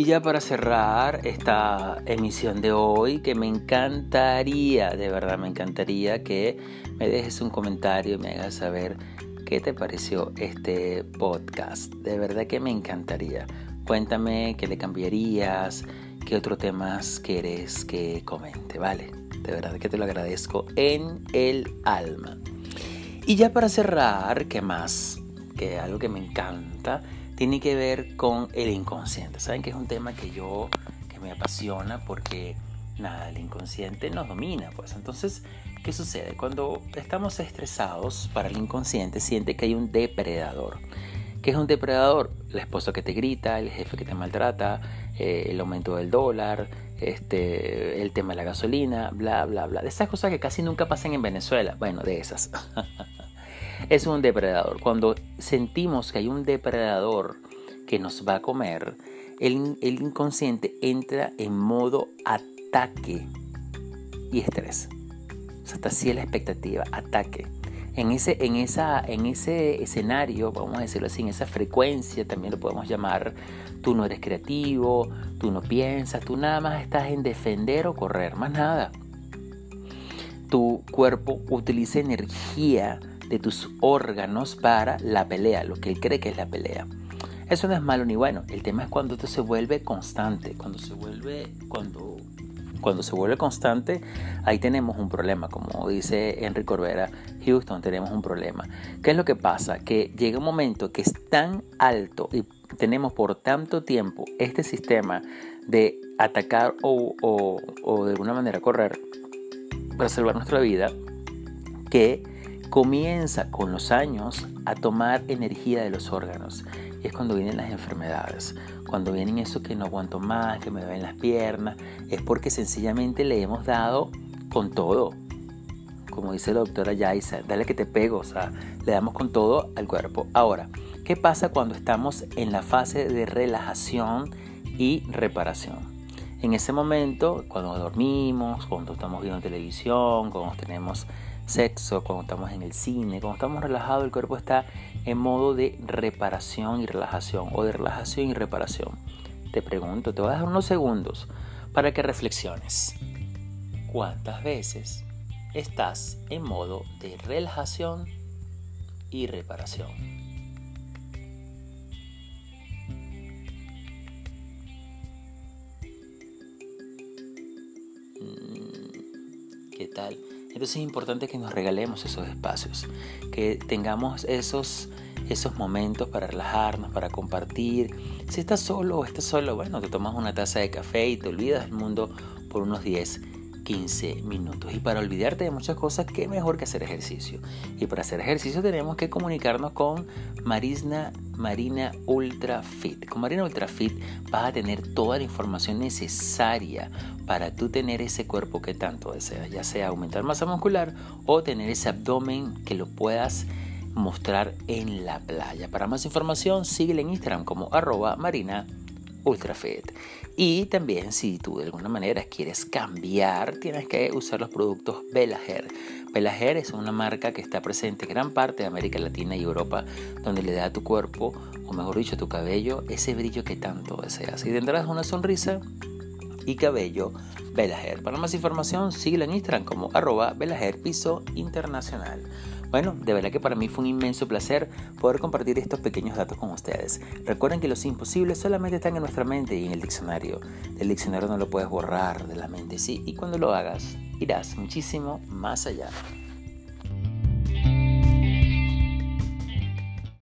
Y ya para cerrar esta emisión de hoy, que me encantaría, de verdad me encantaría que me dejes un comentario y me hagas saber qué te pareció este podcast. De verdad que me encantaría. Cuéntame qué le cambiarías, qué otros temas quieres que comente, ¿vale? De verdad que te lo agradezco en el alma. Y ya para cerrar, ¿qué más? Que algo que me encanta tiene que ver con el inconsciente. Saben que es un tema que yo, que me apasiona porque, nada, el inconsciente nos domina, pues. Entonces, ¿qué sucede? Cuando estamos estresados, para el inconsciente siente que hay un depredador. ¿Qué es un depredador? La esposa que te grita, el jefe que te maltrata, eh, el aumento del dólar, este, el tema de la gasolina, bla, bla, bla. De esas cosas que casi nunca pasan en Venezuela. Bueno, de esas. es un depredador. Cuando sentimos que hay un depredador que nos va a comer, el, inconsciente entra en modo ataque y estrés. O sea, está así la expectativa, ataque. En ese, en, esa, en ese escenario, vamos a decirlo así, en esa frecuencia también lo podemos llamar, tú no eres creativo, tú no piensas, tú nada más estás en defender o correr, más nada. Tu cuerpo utiliza energía de tus órganos para la pelea, lo que él cree que es la pelea. Eso no es malo ni bueno. El tema es cuando esto se vuelve constante, cuando se vuelve, cuando, cuando se vuelve constante, ahí tenemos un problema. Como dice Enrique Corbera, Houston, tenemos un problema. ¿Qué es lo que pasa? Que llega un momento que es tan alto y tenemos por tanto tiempo este sistema de atacar o, o de alguna manera correr para salvar nuestra vida que comienza con los años a tomar energía de los órganos. Y es cuando vienen las enfermedades, cuando vienen eso que no aguanto más, que me ven las piernas, es porque sencillamente le hemos dado con todo. Como dice la doctora Yaisa, dale que te pego, o sea, le damos con todo al cuerpo. Ahora, ¿qué pasa cuando estamos en la fase de relajación y reparación? En ese momento, cuando dormimos, cuando estamos viendo televisión, cuando tenemos sexo, cuando estamos en el cine, cuando estamos relajados, el cuerpo está en modo de reparación y relajación o de relajación y reparación. Te pregunto, te voy a dar unos segundos para que reflexiones. ¿Cuántas veces estás en modo de relajación y reparación? Mm, ¿Qué tal? Entonces es importante que nos regalemos esos espacios, que tengamos esos, esos momentos para relajarnos, para compartir. Si estás solo o estás solo, bueno, te tomas una taza de café y te olvidas del mundo por unos 10 15 minutos. Y para olvidarte de muchas cosas, qué mejor que hacer ejercicio. Y para hacer ejercicio tenemos que comunicarnos con Marisna Marina Ultra Fit. Con Marina Ultra Fit vas a tener toda la información necesaria para tú tener ese cuerpo que tanto deseas, ya sea aumentar masa muscular o tener ese abdomen que lo puedas mostrar en la playa. Para más información, síguele en Instagram como arroba marina ultrafit. Y también si tú de alguna manera quieres cambiar, tienes que usar los productos Belager. Belager es una marca que está presente en gran parte de América Latina y Europa, donde le da a tu cuerpo, o mejor dicho, a tu cabello, ese brillo que tanto deseas. Y tendrás una sonrisa y cabello Belager. Para más información, síguelo en Instagram como arroba Belager Piso Internacional. Bueno, de verdad que para mí fue un inmenso placer poder compartir estos pequeños datos con ustedes. Recuerden que los imposibles solamente están en nuestra mente y en el diccionario. Del diccionario no lo puedes borrar de la mente, sí, y cuando lo hagas, irás muchísimo más allá.